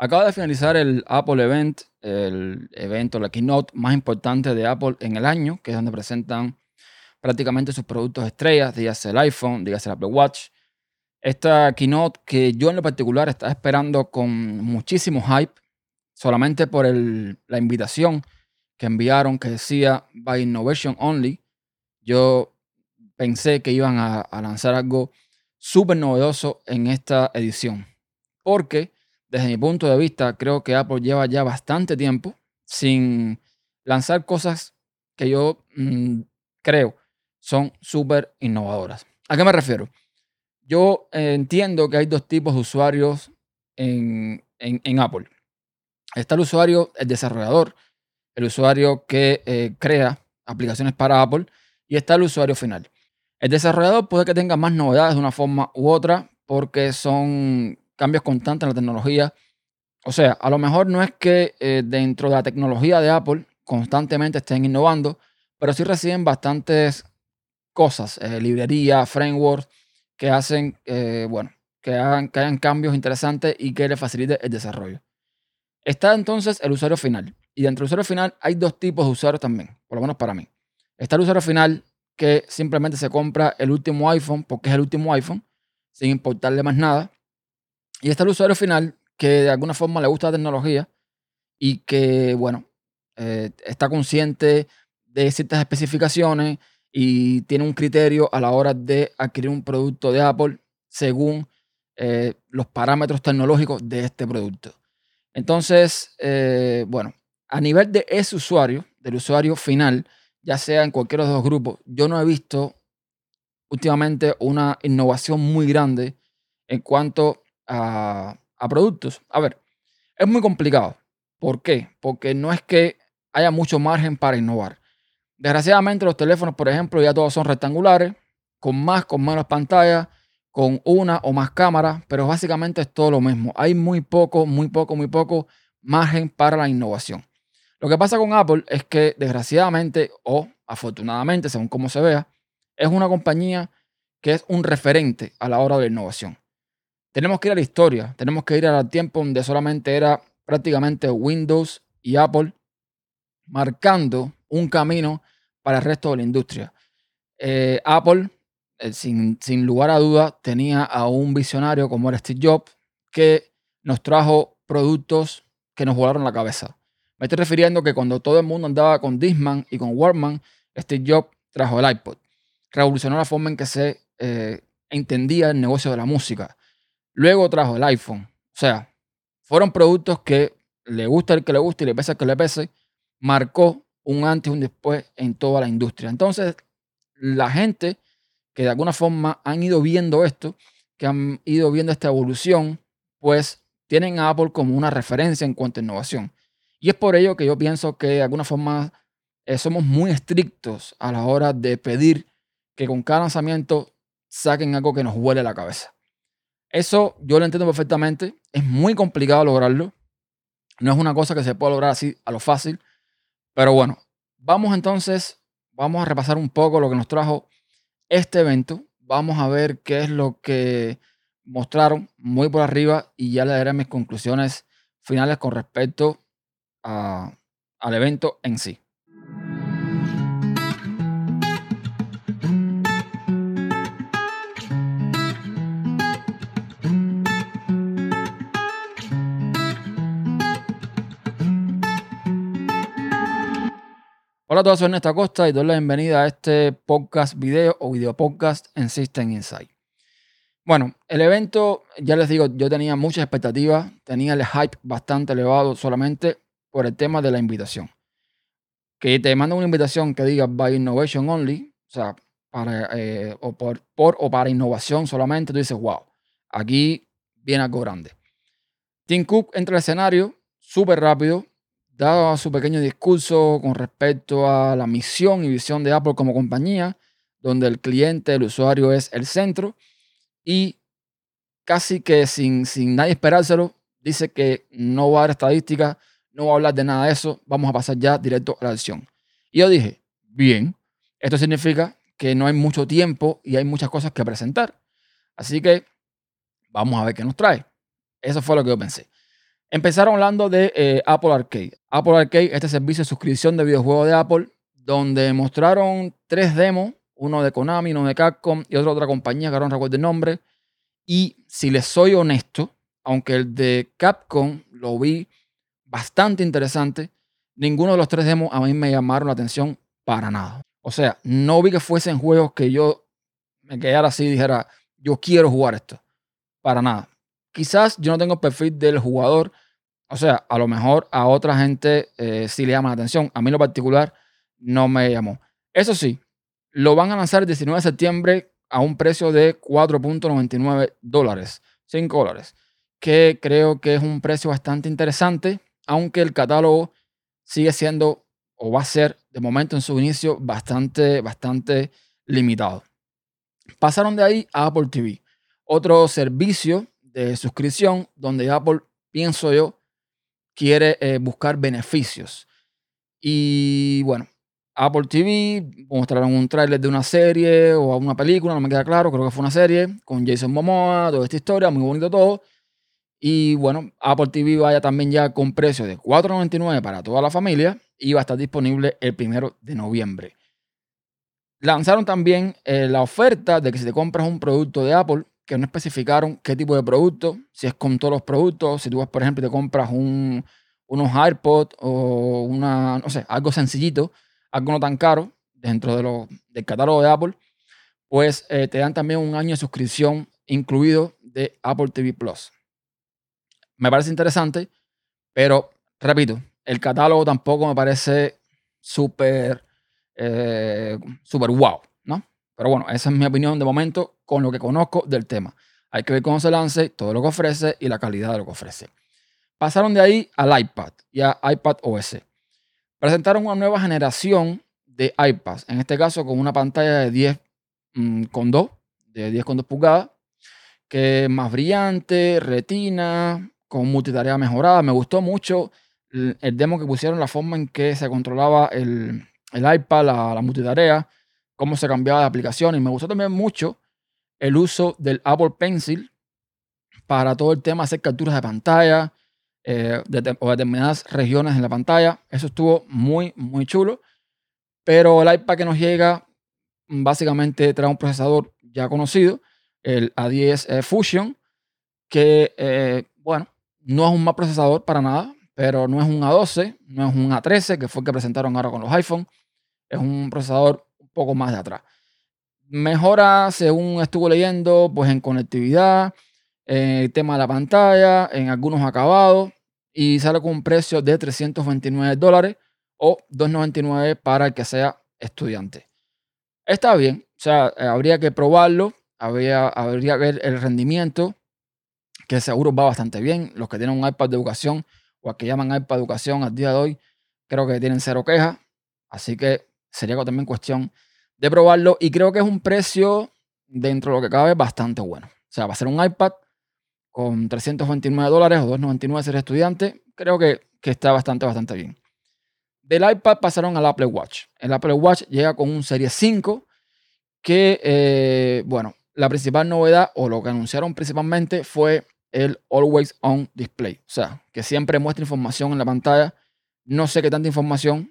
Acaba de finalizar el Apple Event, el evento, la keynote más importante de Apple en el año, que es donde presentan prácticamente sus productos estrellas, dígase el iPhone, dígase el Apple Watch. Esta keynote que yo en lo particular estaba esperando con muchísimo hype, solamente por la invitación que enviaron que decía by innovation only. Yo pensé que iban a, a lanzar algo súper novedoso en esta edición. Porque desde mi punto de vista, creo que Apple lleva ya bastante tiempo sin lanzar cosas que yo mm, creo son súper innovadoras. ¿A qué me refiero? Yo entiendo que hay dos tipos de usuarios en, Apple. Está el usuario, el desarrollador, el usuario que eh, crea aplicaciones para Apple, y está el usuario final. El desarrollador puede que tenga más novedades de una forma u otra porque son cambios constantes en la tecnología. O sea, a lo mejor no es que eh, dentro de la tecnología de Apple constantemente estén innovando, pero sí reciben bastantes cosas, eh, librerías, frameworks, que hacen, eh, bueno, que hagan, que cambios interesantes y que le facilite el desarrollo. Está entonces el usuario final. Y dentro del usuario final hay dos tipos de usuarios también, por lo menos para mí. Está el usuario final que simplemente se compra el último iPhone porque es el último iPhone, sin importarle más nada. Y está el usuario final que de alguna forma le gusta la tecnología y que, bueno, eh, está consciente de ciertas especificaciones y tiene un criterio a la hora de adquirir un producto de Apple según eh, los parámetros tecnológicos de este producto. Entonces, eh, bueno, a nivel de ese usuario, del usuario final, ya sea en cualquiera de los dos grupos, yo no he visto últimamente una innovación muy grande en cuanto a, productos. A ver, es muy complicado. ¿Por qué? Porque no es que haya mucho margen para innovar. Desgraciadamente los teléfonos, por ejemplo, ya todos son rectangulares, con más, con menos pantalla, con una o más cámaras, pero básicamente es todo lo mismo. Hay muy poco, muy poco, muy poco margen para la innovación. Lo que pasa con Apple es que desgraciadamente o afortunadamente, según cómo se vea, es una compañía que es un referente a la hora de la innovación. Tenemos que ir a la historia, tenemos que ir al tiempo donde solamente era prácticamente Windows y Apple marcando un camino para el resto de la industria. Eh, Apple, eh, sin, lugar a duda, tenía a un visionario como era Steve Jobs que nos trajo productos que nos volaron la cabeza. Me estoy refiriendo que cuando todo el mundo andaba con Disman y con Walkman, Steve Jobs trajo el iPod. Revolucionó la forma en que se eh, entendía el negocio de la música. Luego trajo el iPhone. O sea, fueron productos que le gusta el que le guste y le pese el que le pese. Marcó un antes y un después en toda la industria. Entonces, la gente que de alguna forma han ido viendo esto, que han ido viendo esta evolución, pues tienen a Apple como una referencia en cuanto a innovación. Y es por ello que yo pienso que de alguna forma eh, somos muy estrictos a la hora de pedir que con cada lanzamiento saquen algo que nos huele la cabeza. Eso yo lo entiendo perfectamente. Es muy complicado lograrlo. No es una cosa que se pueda lograr así a lo fácil. Pero bueno, vamos entonces, vamos a repasar un poco lo que nos trajo este evento. Vamos a ver qué es lo que mostraron muy por arriba y ya le daré mis conclusiones finales con respecto al evento en sí. Hola a todos, soy Ernesto Acosta y doy la bienvenida a este podcast video o video podcast en System Insight. Bueno, el evento, ya les digo, yo tenía muchas expectativas, tenía el hype bastante elevado solamente por el tema de la invitación. Que te manda una invitación que diga by innovation only, o sea, para, eh, o por o para innovación solamente, tú dices, wow, aquí viene algo grande. Tim Cook entra al escenario súper rápido, dado su pequeño discurso con respecto a la misión y visión de Apple como compañía, donde el cliente, el usuario es el centro, y casi que sin, sin nadie esperárselo, dice que no va a dar estadísticas, no va a hablar de nada de eso, vamos a pasar ya directo a la acción. Y yo dije, bien, esto significa que no hay mucho tiempo y hay muchas cosas que presentar. Así que vamos a ver qué nos trae. Eso fue lo que yo pensé. Empezaron hablando de eh, Apple Arcade. Apple Arcade, este servicio de suscripción de videojuegos de Apple, donde mostraron tres demos, uno de Konami, uno de Capcom y otra otra compañía que ahora no recuerdo el nombre. Y si les soy honesto, aunque el de Capcom lo vi bastante interesante, ninguno de los tres demos a mí me llamaron la atención para nada. O sea, no vi que fuesen juegos que yo me quedara así y dijera, yo quiero jugar esto. Para nada. Quizás yo no tengo el perfil del jugador. O sea, a lo mejor a otra gente eh, sí le llama la atención. A mí en lo particular no me llamó. Eso sí, lo van a lanzar el 19 de septiembre a un precio de 4.99 dólares, 5 dólares, que creo que es un precio bastante interesante, aunque el catálogo sigue siendo o va a ser de momento en su inicio bastante, bastante limitado. Pasaron de ahí a Apple TV, otro servicio de suscripción donde Apple, pienso yo, quiere eh, buscar beneficios. Y bueno, Apple TV mostraron un tráiler de una serie o una película, no me queda claro, creo que fue una serie, con Jason Momoa, toda esta historia, muy bonito todo. Y bueno, Apple TV vaya también ya con precio de $4.99 para toda la familia y va a estar disponible el primero de noviembre. Lanzaron también eh, la oferta de que si te compras un producto de Apple, que no especificaron qué tipo de producto, si es con todos los productos, si tú vas, por ejemplo, te compras un, unos AirPods o una, no sé, algo sencillito, algo no tan caro dentro de lo, del catálogo de Apple, pues eh, te dan también un año de suscripción incluido de Apple TV Plus. Me parece interesante, pero repito, el catálogo tampoco me parece súper eh, wow. Pero bueno, esa es mi opinión de momento con lo que conozco del tema. Hay que ver cómo se lance, todo lo que ofrece y la calidad de lo que ofrece. Pasaron de ahí al iPad y a iPad OS. Presentaron una nueva generación de iPads, en este caso con una pantalla de 10 mm, con 2, de 10 con 2 pulgadas, que es más brillante, retina, con multitarea mejorada. Me gustó mucho el demo que pusieron, la forma en que se controlaba el, el iPad, la, multitarea, cómo se cambiaba de aplicación. Y me gustó también mucho el uso del Apple Pencil para todo el tema de hacer capturas de pantalla eh, de, o determinadas regiones en la pantalla. Eso estuvo muy, muy chulo. Pero el iPad que nos llega básicamente trae un procesador ya conocido, el A10 eh, Fusion, que, eh, bueno, no es un mal procesador para nada, pero no es un A12, no es un A13, que fue el que presentaron ahora con los iPhone. Es un procesador poco más de atrás. Mejora, según estuve leyendo, pues en conectividad, en el tema de la pantalla, en algunos acabados, y sale con un precio de 329 dólares o 299 para el que sea estudiante. Está bien, o sea, habría que probarlo, habría, habría que ver el rendimiento, que seguro va bastante bien. Los que tienen un iPad de educación o a que llaman iPad Educación al día de hoy, creo que tienen cero quejas. Así que sería también cuestión de probarlo. Y creo que es un precio, dentro de lo que cabe, bastante bueno. O sea, va a ser un iPad con 329 dólares o 299 ser estudiante. Creo que, que está bastante, bastante bien. Del iPad pasaron al Apple Watch. El Apple Watch llega con un Serie 5 que, eh, bueno, la principal novedad o lo que anunciaron principalmente fue el Always On Display. O sea, que siempre muestra información en la pantalla. No sé qué tanta información.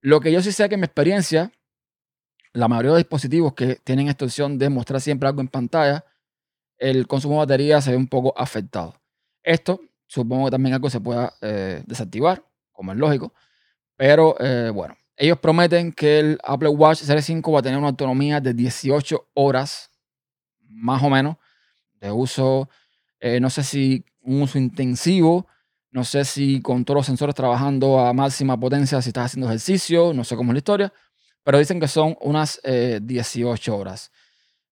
Lo que yo sí sé que en mi experiencia, la mayoría de dispositivos que tienen esta opción de mostrar siempre algo en pantalla, el consumo de batería se ve un poco afectado. Esto supongo que también algo se pueda eh, desactivar, como es lógico. Pero eh, bueno, ellos prometen que el Apple Watch Series 5 va a tener una autonomía de 18 horas, más o menos, de uso eh, no sé si un uso intensivo, no sé si con todos los sensores trabajando a máxima potencia, si estás haciendo ejercicio, no sé cómo es la historia, pero dicen que son unas 18 eh, horas.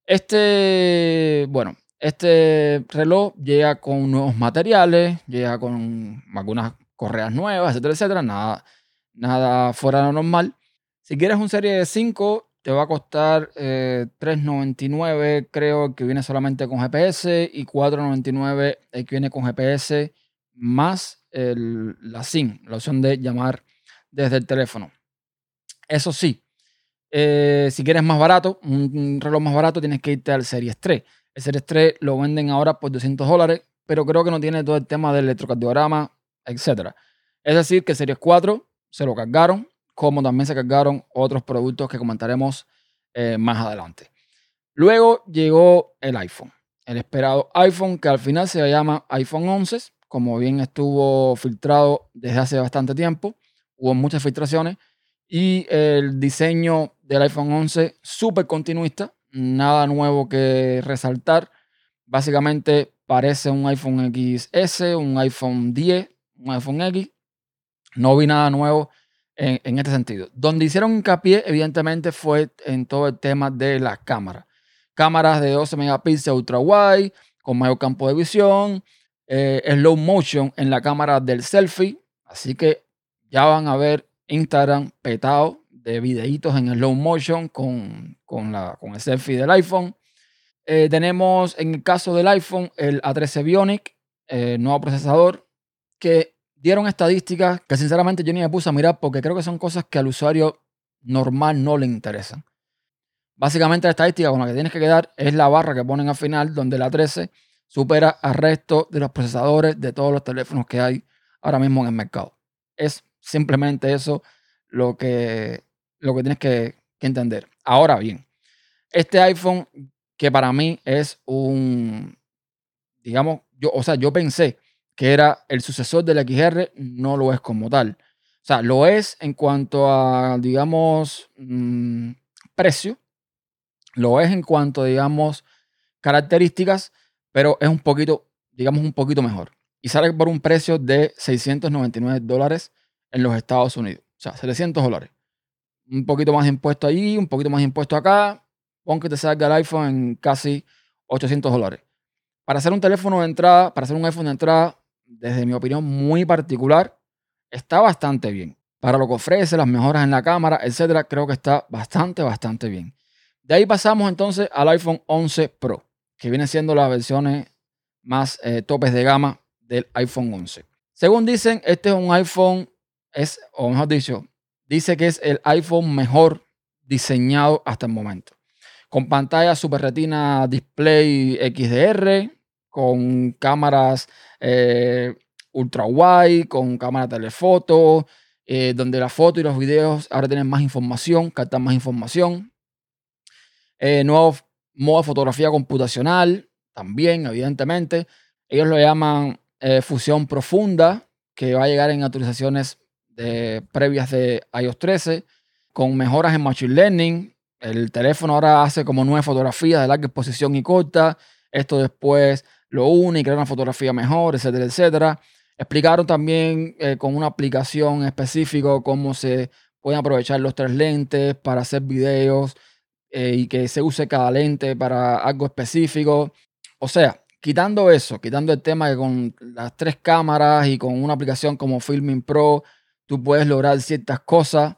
Este, bueno, este reloj llega con nuevos materiales, llega con algunas correas nuevas, etcétera, etcétera, nada, nada fuera de lo normal. Si quieres un serie 5, te va a costar 3.99, eh, creo que viene solamente con GPS, y 4.99 el que viene con GPS más la SIM, la opción de llamar desde el teléfono. Eso sí, eh, si quieres más barato, un, reloj más barato, tienes que irte al Series 3. El Series 3 lo venden ahora por 200 dólares, pero creo que no tiene todo el tema del electrocardiograma etc. Es decir, que Series 4 se lo cargaron, como también se cargaron otros productos que comentaremos eh, más adelante. Luego llegó el iPhone, el esperado iPhone que al final se llama iPhone 11, como bien estuvo filtrado desde hace bastante tiempo, hubo muchas filtraciones y el diseño del iPhone 11 súper continuista, nada nuevo que resaltar. Básicamente parece un iPhone XS, un iPhone 10, un iPhone X. No vi nada nuevo en, este sentido. Donde hicieron hincapié, evidentemente, fue en todo el tema de las cámaras. Cámaras de 12 megapíxeles ultra wide, con mayor campo de visión, eh, slow motion en la cámara del selfie. Así que ya van a ver Instagram petado de videitos en slow motion con, con, la, con el selfie del iPhone. Eh, tenemos en el caso del iPhone el A13 Bionic, eh, nuevo procesador, que dieron estadísticas que sinceramente yo ni me puse a mirar porque creo que son cosas que al usuario normal no le interesan. Básicamente la estadística con la que tienes que quedar es la barra que ponen al final donde el A13 supera al resto de los procesadores de todos los teléfonos que hay ahora mismo en el mercado. Es simplemente eso lo que, lo que tienes que, entender. Ahora bien, este iPhone que para mí es un, digamos, yo, o sea, yo pensé que era el sucesor del XR, no lo es como tal. O sea, lo es en cuanto a, digamos, mm, precio, lo es en cuanto, digamos, características, pero es un poquito, digamos, un poquito mejor. Y sale por un precio de 699 dólares en los Estados Unidos. O sea, 700 dólares. Un poquito más impuesto allí, un poquito más impuesto acá. Pon que te salga el iPhone en casi 800 dólares. Para hacer un teléfono de entrada, para hacer un iPhone de entrada, desde mi opinión muy particular, está bastante bien. Para lo que ofrece, las mejoras en la cámara, etcétera, creo que está bastante, bastante bien. De ahí pasamos entonces al iPhone 11 Pro, que viene siendo las versiones más eh, topes de gama del iPhone 11. Según dicen, este es un iPhone, es, o mejor dicho, dice que es el iPhone mejor diseñado hasta el momento. Con pantalla Super Retina Display XDR, con cámaras eh, ultra wide, con cámara telefoto, eh, donde la foto y los videos ahora tienen más información, captan más información. Eh, nuevo modo de fotografía computacional, también, evidentemente. Ellos lo llaman eh, fusión profunda, que va a llegar en actualizaciones de, previas de iOS 13, con mejoras en Machine Learning. El teléfono ahora hace como nueve fotografías de larga exposición y corta. Esto después lo une y crea una fotografía mejor, etcétera, etcétera. Explicaron también eh, con una aplicación específica cómo se pueden aprovechar los tres lentes para hacer videos eh, y que se use cada lente para algo específico. O sea, quitando eso, quitando el tema que con las tres cámaras y con una aplicación como Filming Pro, tú puedes lograr ciertas cosas.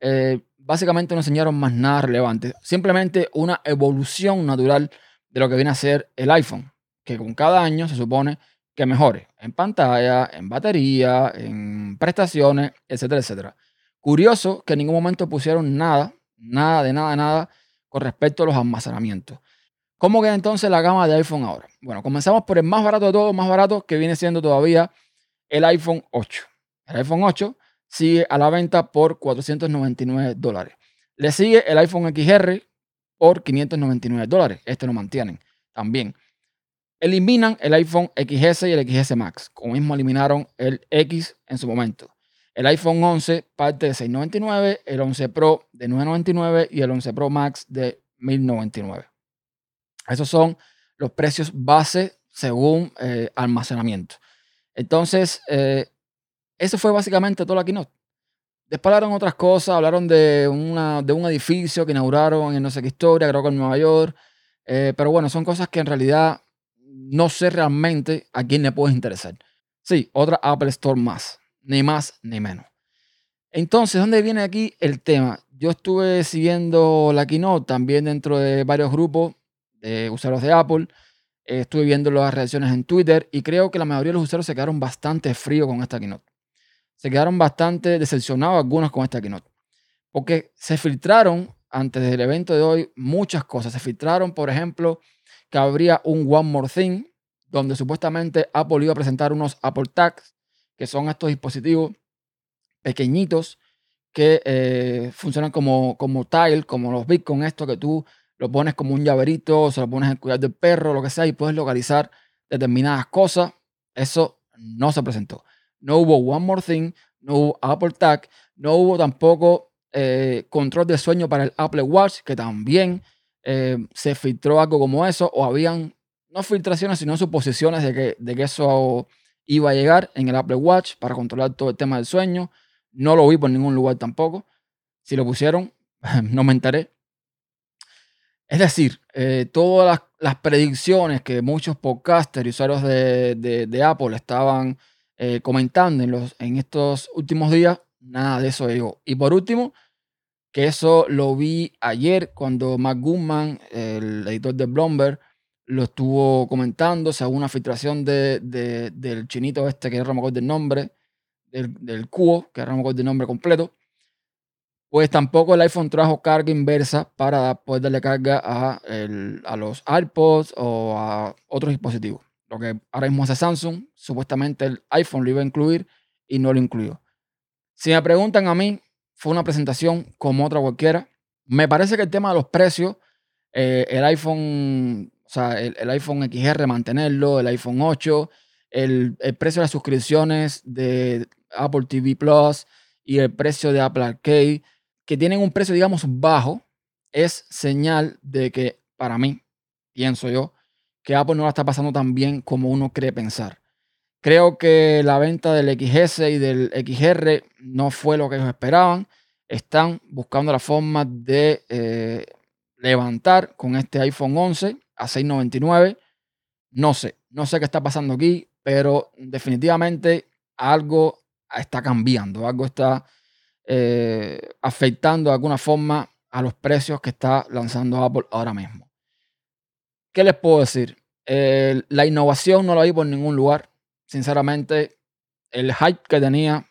Eh, básicamente no enseñaron más nada relevante. Simplemente una evolución natural de lo que viene a ser el iPhone, que con cada año se supone que mejore en pantalla, en batería, en prestaciones, etcétera, etcétera. Curioso que en ningún momento pusieron nada, nada de nada, nada con respecto a los almacenamientos. ¿Cómo queda entonces la gama de iPhone ahora? Bueno, comenzamos por el más barato de todos, más barato, que viene siendo todavía el iPhone 8. El iPhone 8 sigue a la venta por 499 dólares. Le sigue el iPhone XR por 599 dólares. Este lo mantienen también. Eliminan el iPhone XS y el XS Max, como mismo eliminaron el X en su momento. El iPhone 11 parte de 699, el 11 Pro de 999 y el 11 Pro Max de 1099. Esos son los precios base según eh, almacenamiento. Entonces, eh, eso fue básicamente todo la keynote. Después otras cosas, hablaron de, una, de un edificio que inauguraron en no sé qué historia, creo que en Nueva York. Eh, pero bueno, son cosas que en realidad no sé realmente a quién le puede interesar. Sí, otra Apple Store más ni más ni menos. Entonces, ¿dónde viene aquí el tema? Yo estuve siguiendo la keynote también dentro de varios grupos de usuarios de Apple. estuve viendo las reacciones en Twitter y creo que la mayoría de los usuarios se quedaron bastante fríos con esta keynote. Se quedaron bastante decepcionados algunos con esta keynote. Porque se filtraron antes del evento de hoy muchas cosas. Se filtraron, por ejemplo, que habría un One More Thing, donde supuestamente Apple iba a presentar unos Apple Tags que son estos dispositivos pequeñitos que eh, funcionan como, como tile, como los Bitcoin, esto que tú lo pones como un llaverito, se lo pones en cuidar del perro, lo que sea, y puedes localizar determinadas cosas. Eso no se presentó. No hubo One More Thing, no hubo Apple Tag, no hubo tampoco eh, control de sueño para el Apple Watch, que también eh, se filtró algo como eso, o habían, no filtraciones, sino suposiciones de que, de que eso iba a llegar en el Apple Watch para controlar todo el tema del sueño. No lo vi por ningún lugar tampoco. Si lo pusieron, no me enteré. Es decir, eh, todas las, predicciones que muchos podcasters y usuarios de, Apple estaban eh, comentando en, los, en estos últimos días, nada de eso llegó. Y por último, que eso lo vi ayer cuando Matt Goodman, el editor de Bloomberg, lo estuvo comentando, según una filtración de, del chinito este, que no me acuerdo el nombre, del, del cubo, que no me acuerdo el nombre completo, pues tampoco el iPhone trajo carga inversa para poder darle carga a, a los iPods o a otros dispositivos. Lo que ahora mismo hace Samsung, supuestamente el iPhone lo iba a incluir y no lo incluyó. Si me preguntan a mí, fue una presentación como otra cualquiera. Me parece que el tema de los precios, eh, el iPhone, o sea, el, iPhone XR mantenerlo, el iPhone 8, el, el, precio de las suscripciones de Apple TV Plus y el precio de Apple Arcade que tienen un precio, digamos, bajo, es señal de que, para mí, pienso yo, que Apple no la está pasando tan bien como uno cree pensar. Creo que la venta del XS y del XR no fue lo que ellos esperaban. Están buscando la forma de eh, levantar con este iPhone 11 a 699. No sé, no sé qué está pasando aquí, pero definitivamente algo está cambiando, algo está eh, afectando de alguna forma a los precios que está lanzando Apple ahora mismo. ¿Qué les puedo decir? la innovación no la vi por ningún lugar. Sinceramente, el hype que tenía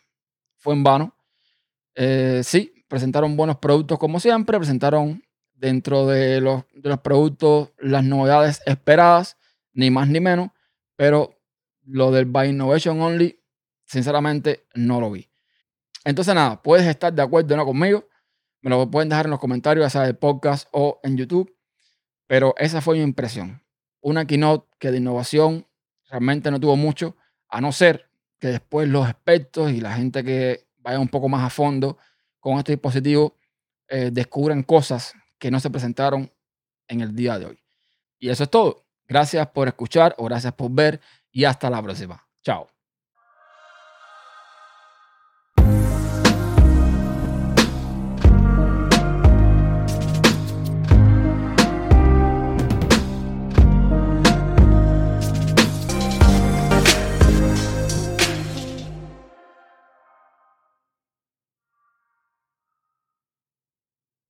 fue en vano. Eh, sí, presentaron buenos productos como siempre, presentaron dentro de los, de los productos las novedades esperadas, ni más ni menos, pero lo del By Innovation Only, sinceramente, no lo vi. Entonces, nada, puedes estar de acuerdo o no conmigo. Me lo pueden dejar en los comentarios, ya sea de podcast o en YouTube. Pero esa fue mi impresión. Una keynote que de innovación realmente no tuvo mucho, a no ser que después los expertos y la gente que vaya un poco más a fondo con este dispositivo eh, descubran cosas que no se presentaron en el día de hoy. Y eso es todo. Gracias por escuchar o gracias por ver y hasta la próxima. Chao.